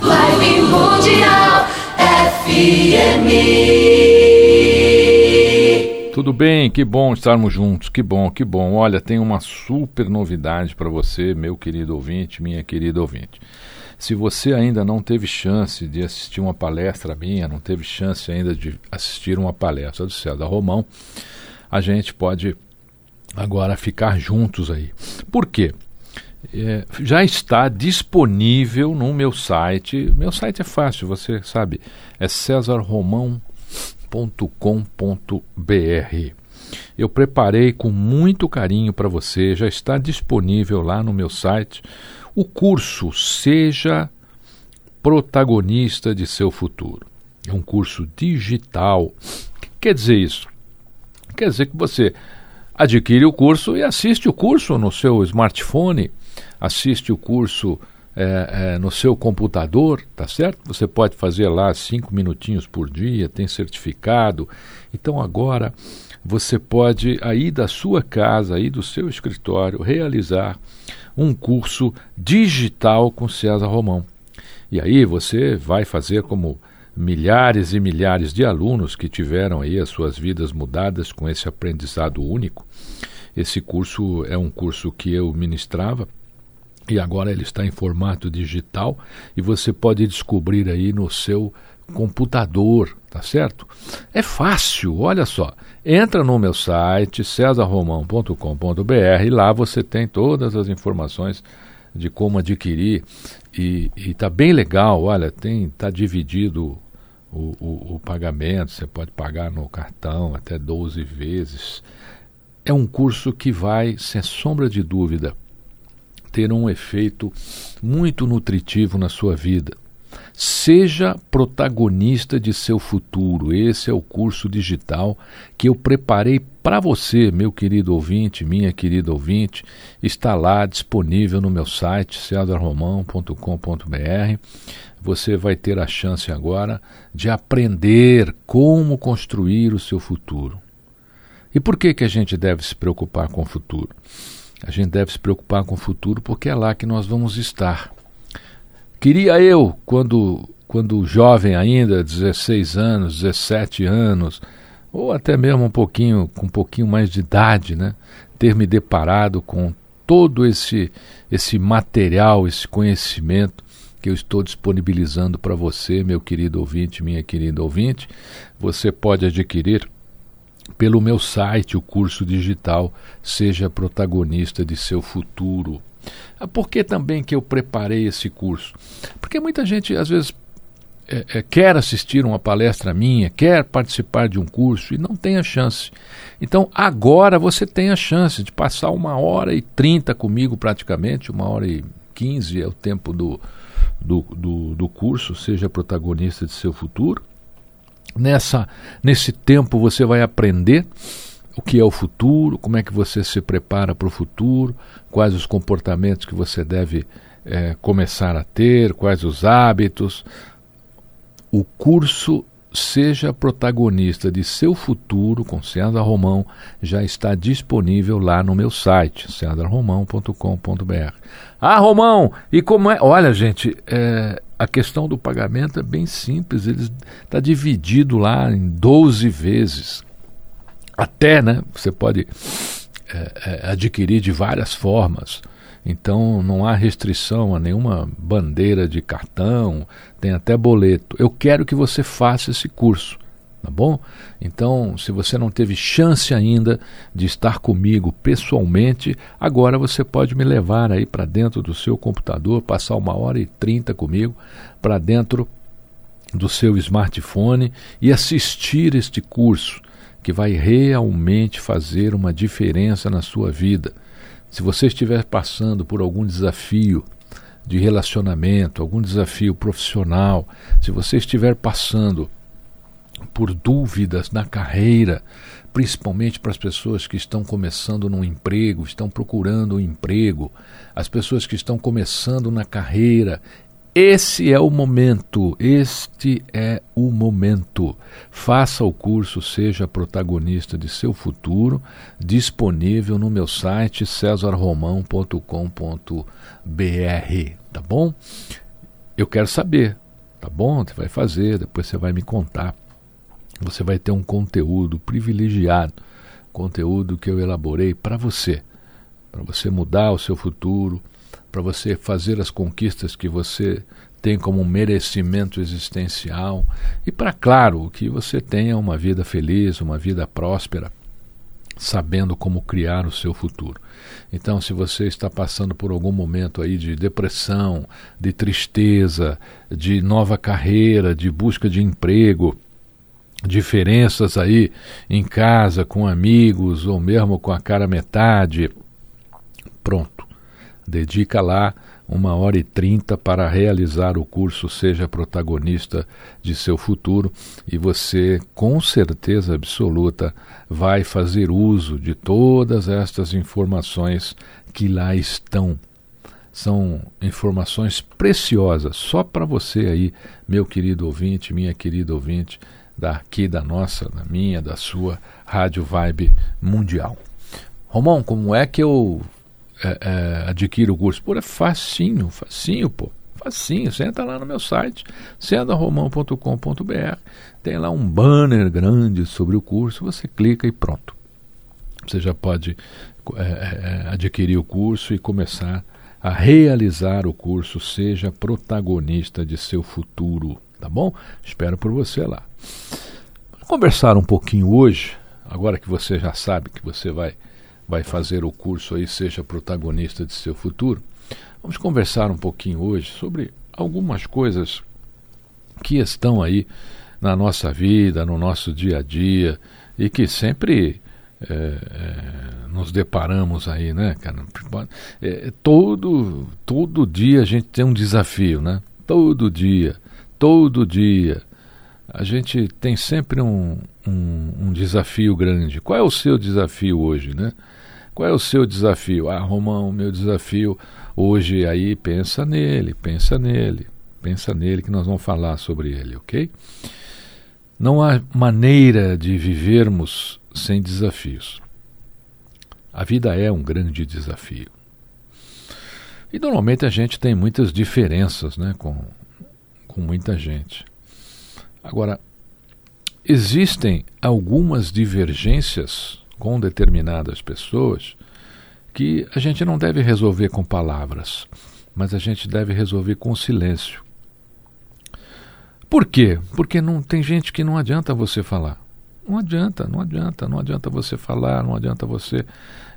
Vibe Mundial FM. Tudo bem? Que bom estarmos juntos. Que bom, que bom. Olha, tem uma super novidade para você, meu querido ouvinte, minha querida ouvinte. Se você ainda não teve chance de assistir uma palestra minha, não teve chance ainda de assistir uma palestra do César Romão, a gente pode agora ficar juntos aí. Por quê? É, já está disponível no meu site. Meu site é fácil, você sabe, é cesarromão.com.br. Eu preparei com muito carinho para você, já está disponível lá no meu site o curso Seja Protagonista de Seu Futuro. É um curso digital. O que quer dizer isso? Quer dizer que você adquire o curso e assiste o curso no seu smartphone, assiste o curso é, é, no seu computador, tá certo? Você pode fazer lá cinco minutinhos por dia, tem certificado. Então agora você pode aí da sua casa, aí do seu escritório, realizar um curso digital com César Romão. E aí você vai fazer como milhares e milhares de alunos que tiveram aí as suas vidas mudadas com esse aprendizado único. Esse curso é um curso que eu ministrava e agora ele está em formato digital e você pode descobrir aí no seu computador, tá certo? É fácil, olha só. Entra no meu site cesarromão.com.br e lá você tem todas as informações de como adquirir e está bem legal, olha, tem tá dividido o, o, o pagamento, você pode pagar no cartão até 12 vezes. É um curso que vai, sem sombra de dúvida, ter um efeito muito nutritivo na sua vida. Seja protagonista de seu futuro. Esse é o curso digital que eu preparei para você, meu querido ouvinte, minha querida ouvinte. Está lá disponível no meu site, ceadarromão.com.br você vai ter a chance agora de aprender como construir o seu futuro. E por que, que a gente deve se preocupar com o futuro? A gente deve se preocupar com o futuro porque é lá que nós vamos estar. Queria eu, quando, quando jovem ainda, 16 anos, 17 anos, ou até mesmo um pouquinho, com um pouquinho mais de idade, né, ter me deparado com todo esse, esse material, esse conhecimento que eu estou disponibilizando para você, meu querido ouvinte, minha querida ouvinte. Você pode adquirir pelo meu site o curso digital Seja Protagonista de Seu Futuro. Ah, por que também que eu preparei esse curso? Porque muita gente às vezes é, é, quer assistir uma palestra minha, quer participar de um curso e não tem a chance. Então agora você tem a chance de passar uma hora e trinta comigo praticamente, uma hora e quinze é o tempo do, do, do, do curso, seja protagonista de seu futuro. Nessa, nesse tempo você vai aprender o que é o futuro, como é que você se prepara para o futuro, quais os comportamentos que você deve é, começar a ter, quais os hábitos. O curso Seja protagonista de seu futuro com César Romão já está disponível lá no meu site, cesarromão.com.br. Ah, Romão, e como é? Olha, gente, é, a questão do pagamento é bem simples, ele está dividido lá em 12 vezes. Até, né? Você pode é, é, adquirir de várias formas. Então não há restrição a nenhuma bandeira de cartão, tem até boleto. Eu quero que você faça esse curso tá bom? Então, se você não teve chance ainda de estar comigo pessoalmente, agora você pode me levar aí para dentro do seu computador, passar uma hora e trinta comigo, para dentro do seu smartphone e assistir este curso que vai realmente fazer uma diferença na sua vida. Se você estiver passando por algum desafio, de relacionamento, algum desafio profissional, se você estiver passando por dúvidas na carreira, principalmente para as pessoas que estão começando num emprego, estão procurando um emprego, as pessoas que estão começando na carreira. Esse é o momento, este é o momento. Faça o curso, seja protagonista de seu futuro, disponível no meu site cesarromão.com.br, tá bom? Eu quero saber, tá bom? Você vai fazer, depois você vai me contar você vai ter um conteúdo privilegiado, conteúdo que eu elaborei para você, para você mudar o seu futuro, para você fazer as conquistas que você tem como merecimento existencial e para claro que você tenha uma vida feliz, uma vida próspera, sabendo como criar o seu futuro. Então, se você está passando por algum momento aí de depressão, de tristeza, de nova carreira, de busca de emprego, diferenças aí em casa, com amigos ou mesmo com a cara metade. Pronto. Dedica lá uma hora e trinta para realizar o curso Seja Protagonista de Seu Futuro e você, com certeza absoluta, vai fazer uso de todas estas informações que lá estão. São informações preciosas só para você aí, meu querido ouvinte, minha querida ouvinte daqui da nossa, da minha, da sua Rádio Vibe Mundial. Romão, como é que eu é, é, adquiro o curso? Pô, é facinho, facinho, pô. Facinho, você entra lá no meu site, sendaromão.com.br, tem lá um banner grande sobre o curso, você clica e pronto. Você já pode é, é, é adquirir o curso e começar a realizar o curso, seja protagonista de seu futuro, tá bom? Espero por você lá. Vamos conversar um pouquinho hoje, agora que você já sabe que você vai, vai fazer o curso aí, seja protagonista de seu futuro. Vamos conversar um pouquinho hoje sobre algumas coisas que estão aí na nossa vida, no nosso dia a dia e que sempre é, é, nos deparamos aí, né, cara? É, todo, todo dia a gente tem um desafio, né? Todo dia, todo dia a gente tem sempre um, um, um, desafio grande. Qual é o seu desafio hoje, né? Qual é o seu desafio? Ah, Romão, meu desafio hoje aí pensa nele, pensa nele, pensa nele que nós vamos falar sobre ele, ok? Não há maneira de vivermos sem desafios. A vida é um grande desafio. E normalmente a gente tem muitas diferenças né, com, com muita gente. Agora, existem algumas divergências com determinadas pessoas que a gente não deve resolver com palavras, mas a gente deve resolver com silêncio. Por quê? Porque não tem gente que não adianta você falar. Não adianta, não adianta, não adianta você falar, não adianta você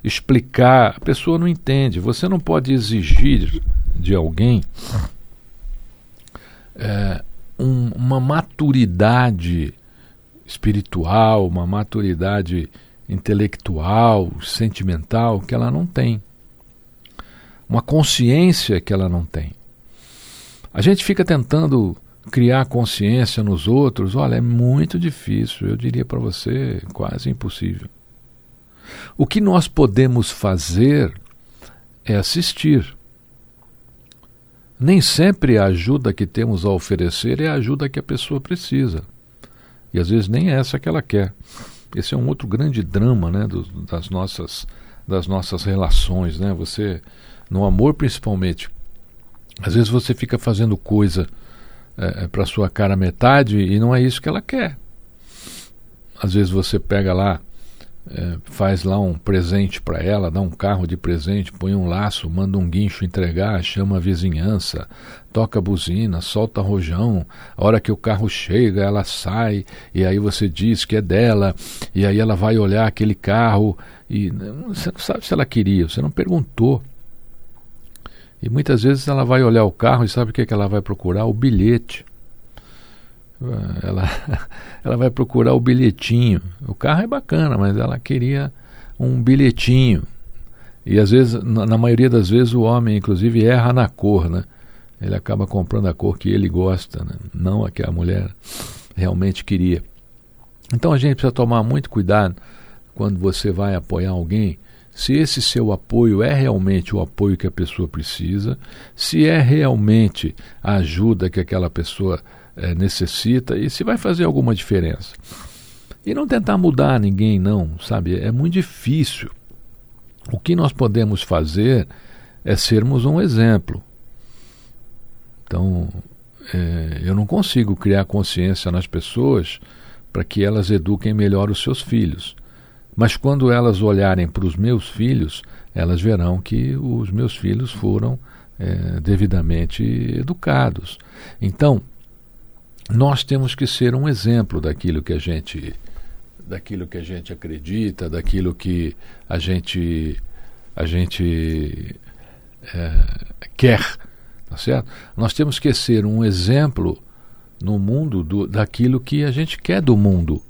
explicar. A pessoa não entende. Você não pode exigir de alguém é, um, uma maturidade espiritual, uma maturidade intelectual, sentimental que ela não tem. Uma consciência que ela não tem. A gente fica tentando criar consciência nos outros, olha, é muito difícil, eu diria para você, quase impossível. O que nós podemos fazer é assistir. Nem sempre a ajuda que temos a oferecer é a ajuda que a pessoa precisa. E às vezes nem é essa que ela quer. Esse é um outro grande drama né, do, das, nossas, das nossas relações. Né? Você, no amor principalmente, às vezes você fica fazendo coisa é, para sua cara metade e não é isso que ela quer. Às vezes você pega lá, é, faz lá um presente para ela, dá um carro de presente, põe um laço, manda um guincho entregar, chama a vizinhança, toca a buzina, solta rojão. A hora que o carro chega, ela sai e aí você diz que é dela e aí ela vai olhar aquele carro e você não sabe se ela queria, você não perguntou. E muitas vezes ela vai olhar o carro e sabe o que, é que ela vai procurar? O bilhete. Ela, ela vai procurar o bilhetinho. O carro é bacana, mas ela queria um bilhetinho. E às vezes, na, maioria das vezes, o homem, inclusive, erra na cor, né? Ele acaba comprando a cor que ele gosta, né? não a que a mulher realmente queria. Então a gente precisa tomar muito cuidado quando você vai apoiar alguém, se esse seu apoio é realmente o apoio que a pessoa precisa, se é realmente a ajuda que aquela pessoa é, necessita e se vai fazer alguma diferença. E não tentar mudar ninguém, não, sabe? É muito difícil. O que nós podemos fazer é sermos um exemplo. Então, é, eu não consigo criar consciência nas pessoas para que elas eduquem melhor os seus filhos. Mas quando elas olharem para os meus filhos, elas verão que os meus filhos foram é, devidamente educados. Então, nós temos que ser um exemplo daquilo que a gente daquilo que a gente acredita, daquilo que a gente a gente é, quer, tá certo? Nós temos que ser um exemplo no mundo do, daquilo que a gente quer do mundo,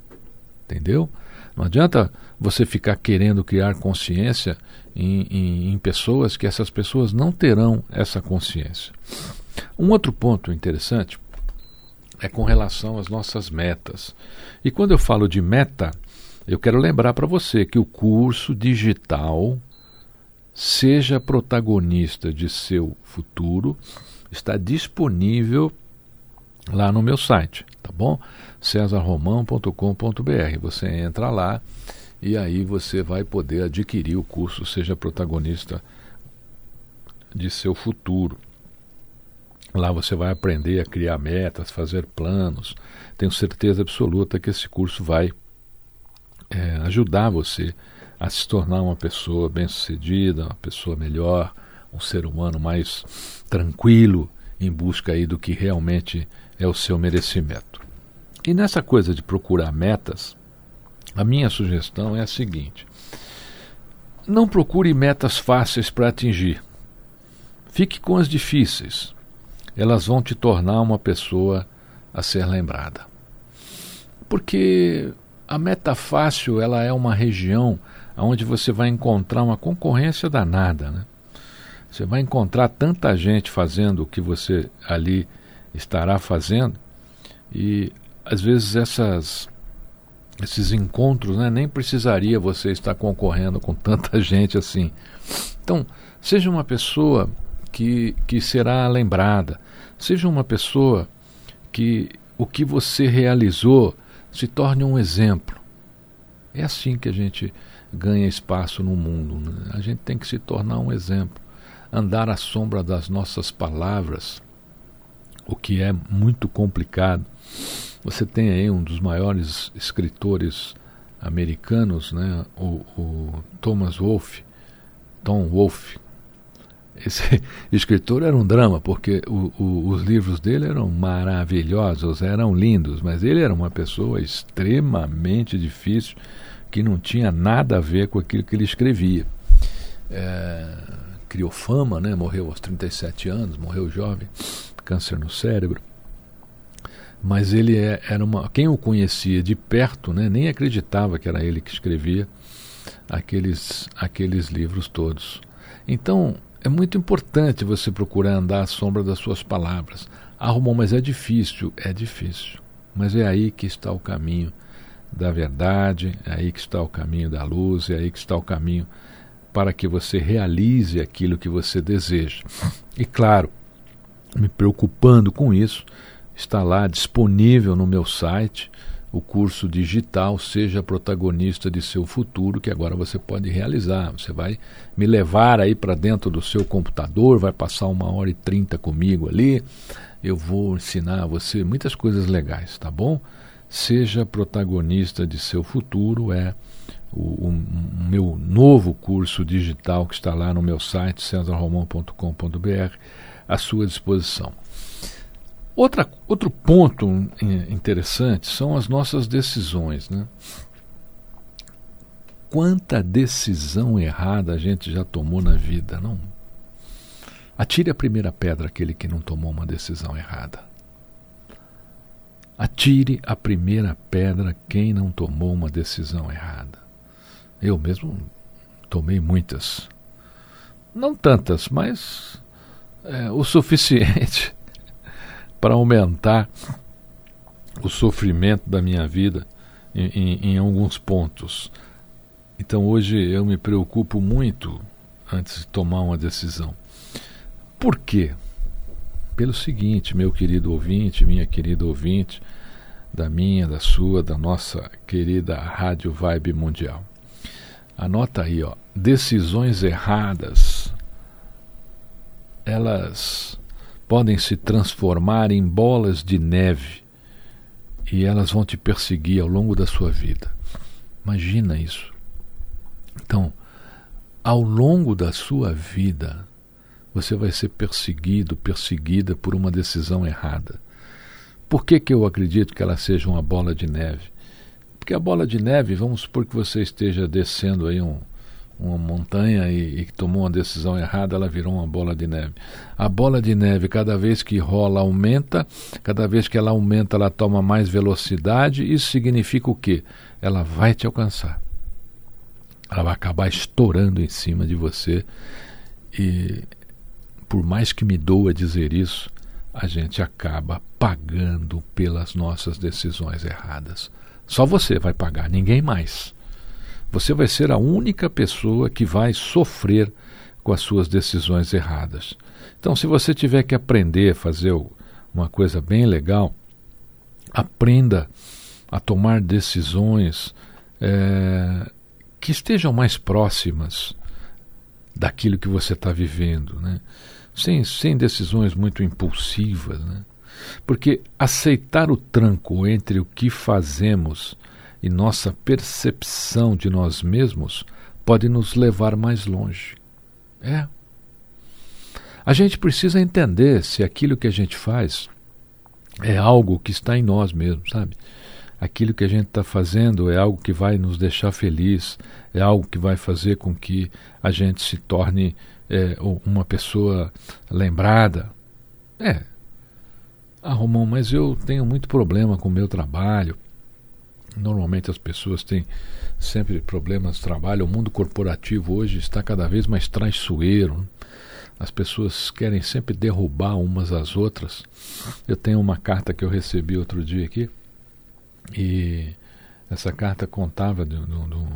entendeu? Não adianta você ficar querendo criar consciência em, em, em pessoas que essas pessoas não terão essa consciência. Um outro ponto interessante é com relação às nossas metas. E quando eu falo de meta, eu quero lembrar para você que o curso digital Seja protagonista de seu futuro está disponível lá no meu site, tá bom? cesarromão.com.br. Você entra lá e aí você vai poder adquirir o curso Seja protagonista de seu futuro. Lá você vai aprender a criar metas, fazer planos. Tenho certeza absoluta que esse curso vai é, ajudar você a se tornar uma pessoa bem-sucedida, uma pessoa melhor, um ser humano mais tranquilo em busca aí do que realmente é o seu merecimento. E nessa coisa de procurar metas, a minha sugestão é a seguinte: não procure metas fáceis para atingir. Fique com as difíceis elas vão te tornar uma pessoa a ser lembrada. Porque a meta fácil ela é uma região onde você vai encontrar uma concorrência danada. Né? Você vai encontrar tanta gente fazendo o que você ali estará fazendo e às vezes essas esses encontros né, nem precisaria você estar concorrendo com tanta gente assim. Então, seja uma pessoa que, que será lembrada. Seja uma pessoa que o que você realizou se torne um exemplo. É assim que a gente ganha espaço no mundo. Né? A gente tem que se tornar um exemplo. Andar à sombra das nossas palavras, o que é muito complicado. Você tem aí um dos maiores escritores americanos, né, o, o Thomas Wolfe, Tom Wolfe, esse escritor era um drama, porque o, o, os livros dele eram maravilhosos, eram lindos, mas ele era uma pessoa extremamente difícil, que não tinha nada a ver com aquilo que ele escrevia. É, criou fama, né? morreu aos 37 anos, morreu jovem, câncer no cérebro. Mas ele é, era uma. Quem o conhecia de perto né, nem acreditava que era ele que escrevia aqueles, aqueles livros todos. Então, é muito importante você procurar andar à sombra das suas palavras. Ah, mas é difícil. É difícil. Mas é aí que está o caminho da verdade, é aí que está o caminho da luz, é aí que está o caminho para que você realize aquilo que você deseja. E claro, me preocupando com isso, está lá disponível no meu site o curso digital Seja Protagonista de Seu Futuro, que agora você pode realizar. Você vai me levar aí para dentro do seu computador, vai passar uma hora e trinta comigo ali. Eu vou ensinar você muitas coisas legais, tá bom? Seja protagonista de seu futuro é o, o, o meu novo curso digital que está lá no meu site, cesarromão.com.br, à sua disposição. Outra, outro ponto interessante são as nossas decisões. Né? Quanta decisão errada a gente já tomou na vida, não? Atire a primeira pedra aquele que não tomou uma decisão errada. Atire a primeira pedra quem não tomou uma decisão errada. Eu mesmo tomei muitas. Não tantas, mas é, o suficiente para aumentar o sofrimento da minha vida em, em, em, alguns pontos. Então hoje eu me preocupo muito antes de tomar uma decisão. Por quê? Pelo seguinte, meu querido ouvinte, minha querida ouvinte, da minha, da sua, da nossa querida Rádio Vibe Mundial. Anota aí, ó, decisões erradas, elas podem se transformar em bolas de neve e elas vão te perseguir ao longo da sua vida. Imagina isso. Então, ao longo da sua vida, você vai ser perseguido, perseguida por uma decisão errada. Por que, que eu acredito que ela seja uma bola de neve? Porque a bola de neve, vamos supor que você esteja descendo aí um, uma montanha e, e, tomou uma decisão errada, ela virou uma bola de neve. A bola de neve, cada vez que rola, aumenta, cada vez que ela aumenta, ela toma mais velocidade. Isso significa o quê? Ela vai te alcançar. Ela vai acabar estourando em cima de você. E por mais que me doa dizer isso, a gente acaba pagando pelas nossas decisões erradas. Só você vai pagar, ninguém mais. Você vai ser a única pessoa que vai sofrer com as suas decisões erradas. Então, se você tiver que aprender a fazer uma coisa bem legal, aprenda a tomar decisões é, que estejam mais próximas daquilo que você está vivendo, né? sem, sem decisões muito impulsivas. Né? Porque aceitar o tranco entre o que fazemos e nossa percepção de nós mesmos pode nos levar mais longe. É. A gente precisa entender se aquilo que a gente faz é algo que está em nós mesmos, sabe? Aquilo que a gente está fazendo é algo que vai nos deixar feliz, é algo que vai fazer com que a gente se torne é, uma pessoa lembrada. É. Ah, Romão, mas eu tenho muito problema com o meu trabalho. Normalmente as pessoas têm sempre problemas de trabalho. O mundo corporativo hoje está cada vez mais traiçoeiro. As pessoas querem sempre derrubar umas às outras. Eu tenho uma carta que eu recebi outro dia aqui e essa carta contava de, de, de um,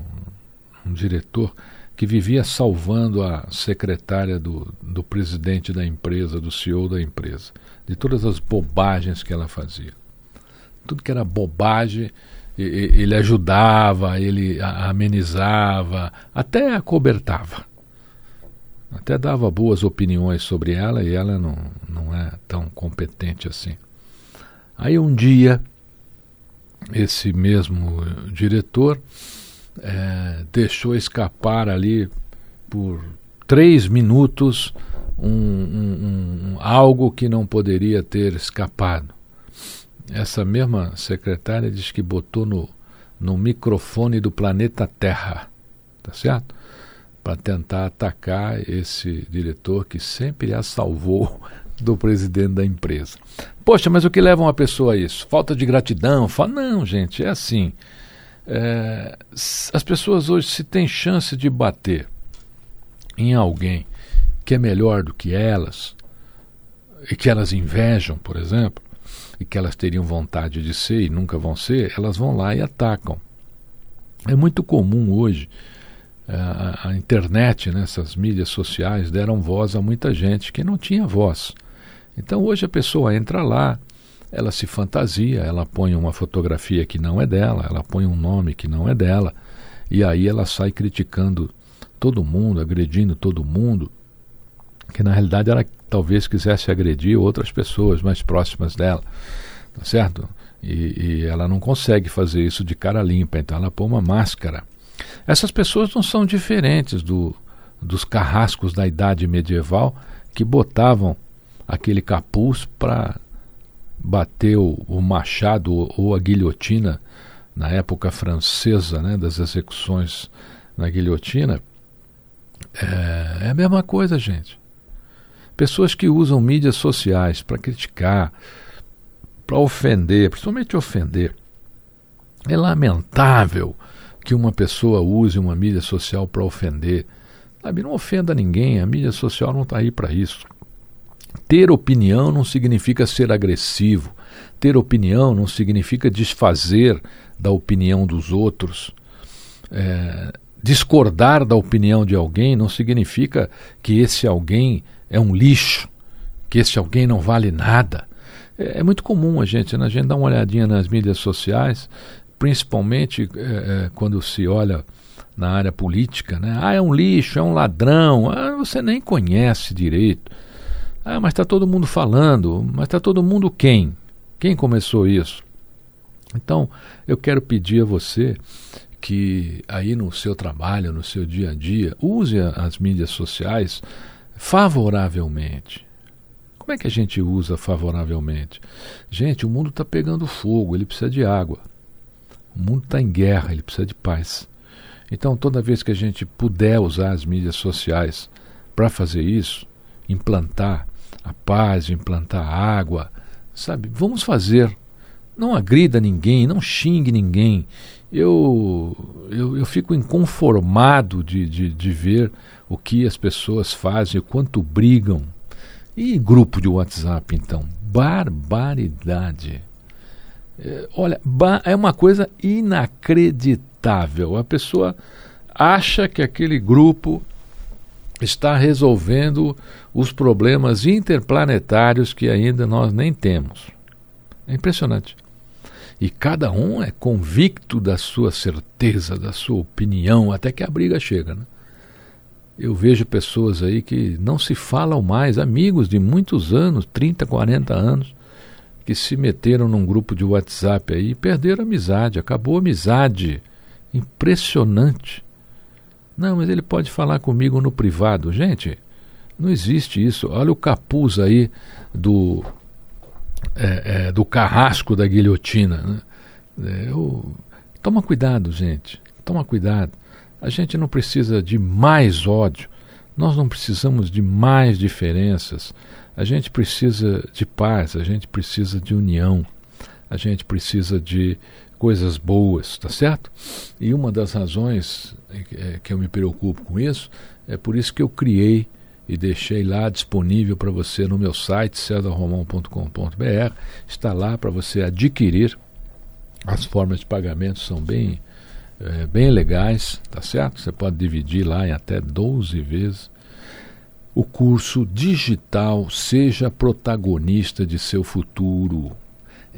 um diretor que vivia salvando a secretária do, do presidente da empresa, do CEO da empresa, de todas as bobagens que ela fazia. Tudo que era bobagem, ele ajudava, ele amenizava, até acobertava. Até dava boas opiniões sobre ela e ela não, não é tão competente assim. Aí um dia, esse mesmo diretor é, deixou escapar ali por três minutos um, um, um, algo que não poderia ter escapado essa mesma secretária diz que botou no, no microfone do planeta Terra, tá certo? Para tentar atacar esse diretor que sempre a salvou do presidente da empresa. Poxa, mas o que leva uma pessoa a isso? Falta de gratidão? Fala, não, gente, é assim. É, as pessoas hoje, se têm chance de bater em alguém que é melhor do que elas, e que elas invejam, por exemplo, e que elas teriam vontade de ser e nunca vão ser, elas vão lá e atacam. É muito comum hoje a, internet, né, essas mídias sociais deram voz a muita gente que não tinha voz. Então hoje a pessoa entra lá, ela se fantasia, ela põe uma fotografia que não é dela, ela põe um nome que não é dela, e aí ela sai criticando todo mundo, agredindo todo mundo, que na realidade ela talvez quisesse agredir outras pessoas mais próximas dela, tá certo? E, e ela não consegue fazer isso de cara limpa, então ela põe uma máscara. Essas pessoas não são diferentes do, dos carrascos da idade medieval que botavam aquele capuz para bater o, o machado ou, a guilhotina na época francesa, né, das execuções na guilhotina. É, é a mesma coisa, gente. Pessoas que usam mídias sociais para criticar, para ofender, principalmente ofender. É lamentável que uma pessoa use uma mídia social para ofender. Sabe, não ofenda ninguém, a mídia social não está aí para isso. Ter opinião não significa ser agressivo. Ter opinião não significa desfazer da opinião dos outros. É, discordar da opinião de alguém não significa que esse alguém é um lixo, que esse alguém não vale nada. É, é muito comum a gente, né? a gente dá uma olhadinha nas mídias sociais, principalmente é, é, quando se olha na área política, né? Ah, é um lixo, é um ladrão, ah, você nem conhece direito. Ah, mas está todo mundo falando, mas está todo mundo quem? Quem começou isso? Então, eu quero pedir a você que aí no seu trabalho, no seu dia a dia, use as mídias sociais favoravelmente. Como é que a gente usa favoravelmente? Gente, o mundo está pegando fogo, ele precisa de água. O mundo está em guerra, ele precisa de paz. Então, toda vez que a gente puder usar as mídias sociais para fazer isso, implantar a paz, implantar a água, sabe? Vamos fazer. Não agrida ninguém, não xingue ninguém. Eu, eu, eu fico inconformado de, de, de ver o que as pessoas fazem, o quanto brigam. E grupo de WhatsApp, então? Barbaridade. É, olha, é uma coisa inacreditável. A pessoa acha que aquele grupo está resolvendo os problemas interplanetários que ainda nós nem temos. É impressionante. E cada um é convicto da sua certeza, da sua opinião, até que a briga chega. Né? Eu vejo pessoas aí que não se falam mais, amigos de muitos anos, 30, 40 anos, que se meteram num grupo de WhatsApp aí e perderam a amizade, acabou a amizade. Impressionante. Não, mas ele pode falar comigo no privado. Gente, não existe isso. Olha o capuz aí do, é, é, do carrasco da guilhotina. Né? É, eu, toma cuidado, gente. Toma cuidado. A gente não precisa de mais ódio, nós não precisamos de mais diferenças. A gente precisa de paz, a gente precisa de união, a gente precisa de coisas boas, tá certo? E uma das razões é, que eu me preocupo com isso é por isso que eu criei e deixei lá disponível para você no meu site cesarromão.com.br. Está lá para você adquirir. As formas de pagamento são bem é, bem legais, tá certo? Você pode dividir lá em até 12 vezes. O curso digital Seja Protagonista de Seu Futuro.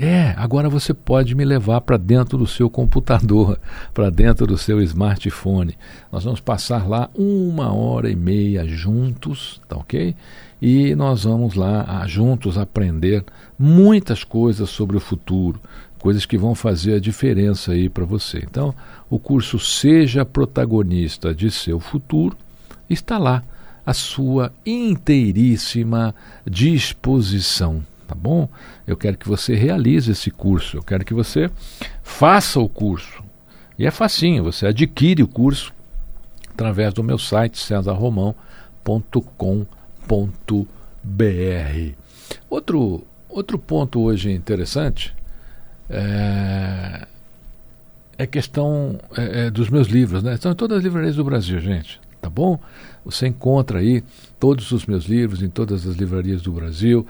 É, agora você pode me levar para dentro do seu computador, para dentro do seu smartphone. Nós vamos passar lá uma hora e meia juntos, tá ok? E nós vamos lá a, juntos aprender muitas coisas sobre o futuro, coisas que vão fazer a diferença aí para você. Então, o curso Seja Protagonista de Seu Futuro está lá à sua inteiríssima disposição, tá bom? Eu quero que você realize esse curso, eu quero que você faça o curso. E é facinho, você adquire o curso através do meu site cesarromão.com.br. Outro, outro ponto hoje interessante é, é questão é, é, dos meus livros, né? Estão em todas as livrarias do Brasil, gente, tá bom? Você encontra aí todos os meus livros em todas as livrarias do Brasil.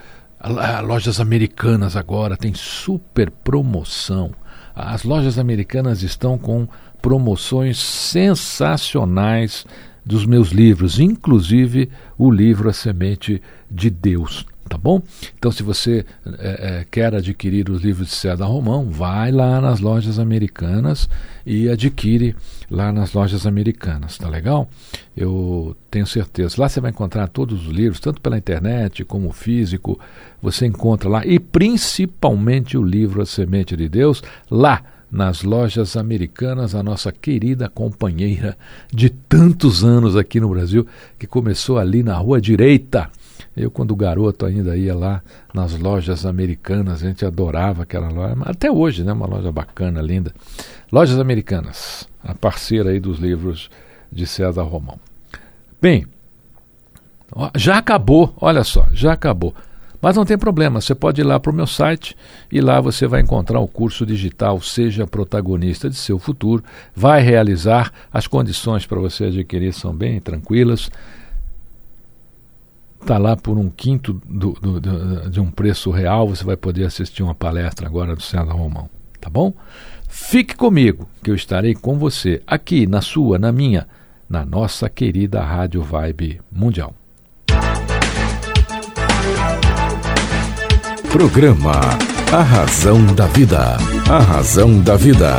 Lojas americanas agora tem super promoção. As lojas americanas estão com promoções sensacionais dos meus livros, inclusive o livro A Semente de Deus. Tá bom? Então, se você é, é, quer adquirir os livros de César Romão, vai lá nas lojas americanas e adquire lá nas lojas americanas, tá legal? Eu tenho certeza. Lá você vai encontrar todos os livros, tanto pela internet como físico, você encontra lá, e principalmente o livro A Semente de Deus, lá nas lojas americanas, a nossa querida companheira de tantos anos aqui no Brasil, que começou ali na Rua Direita eu, quando garoto, ainda ia lá nas lojas americanas, a gente adorava aquela loja, até hoje, né? Uma loja bacana, linda. Lojas Americanas, a parceira aí dos livros de César Romão. Bem, já acabou, olha só, já acabou. Mas não tem problema, você pode ir lá para o meu site e lá você vai encontrar o curso digital Seja Protagonista de Seu Futuro. Vai realizar, as condições para você adquirir são bem tranquilas está lá por um quinto do, do, do, de um preço real, você vai poder assistir uma palestra agora do César Romão, tá bom? Fique comigo, que eu estarei com você aqui na sua, na minha, na nossa querida Rádio Vibe Mundial. Programa A Razão da Vida. A Razão da Vida.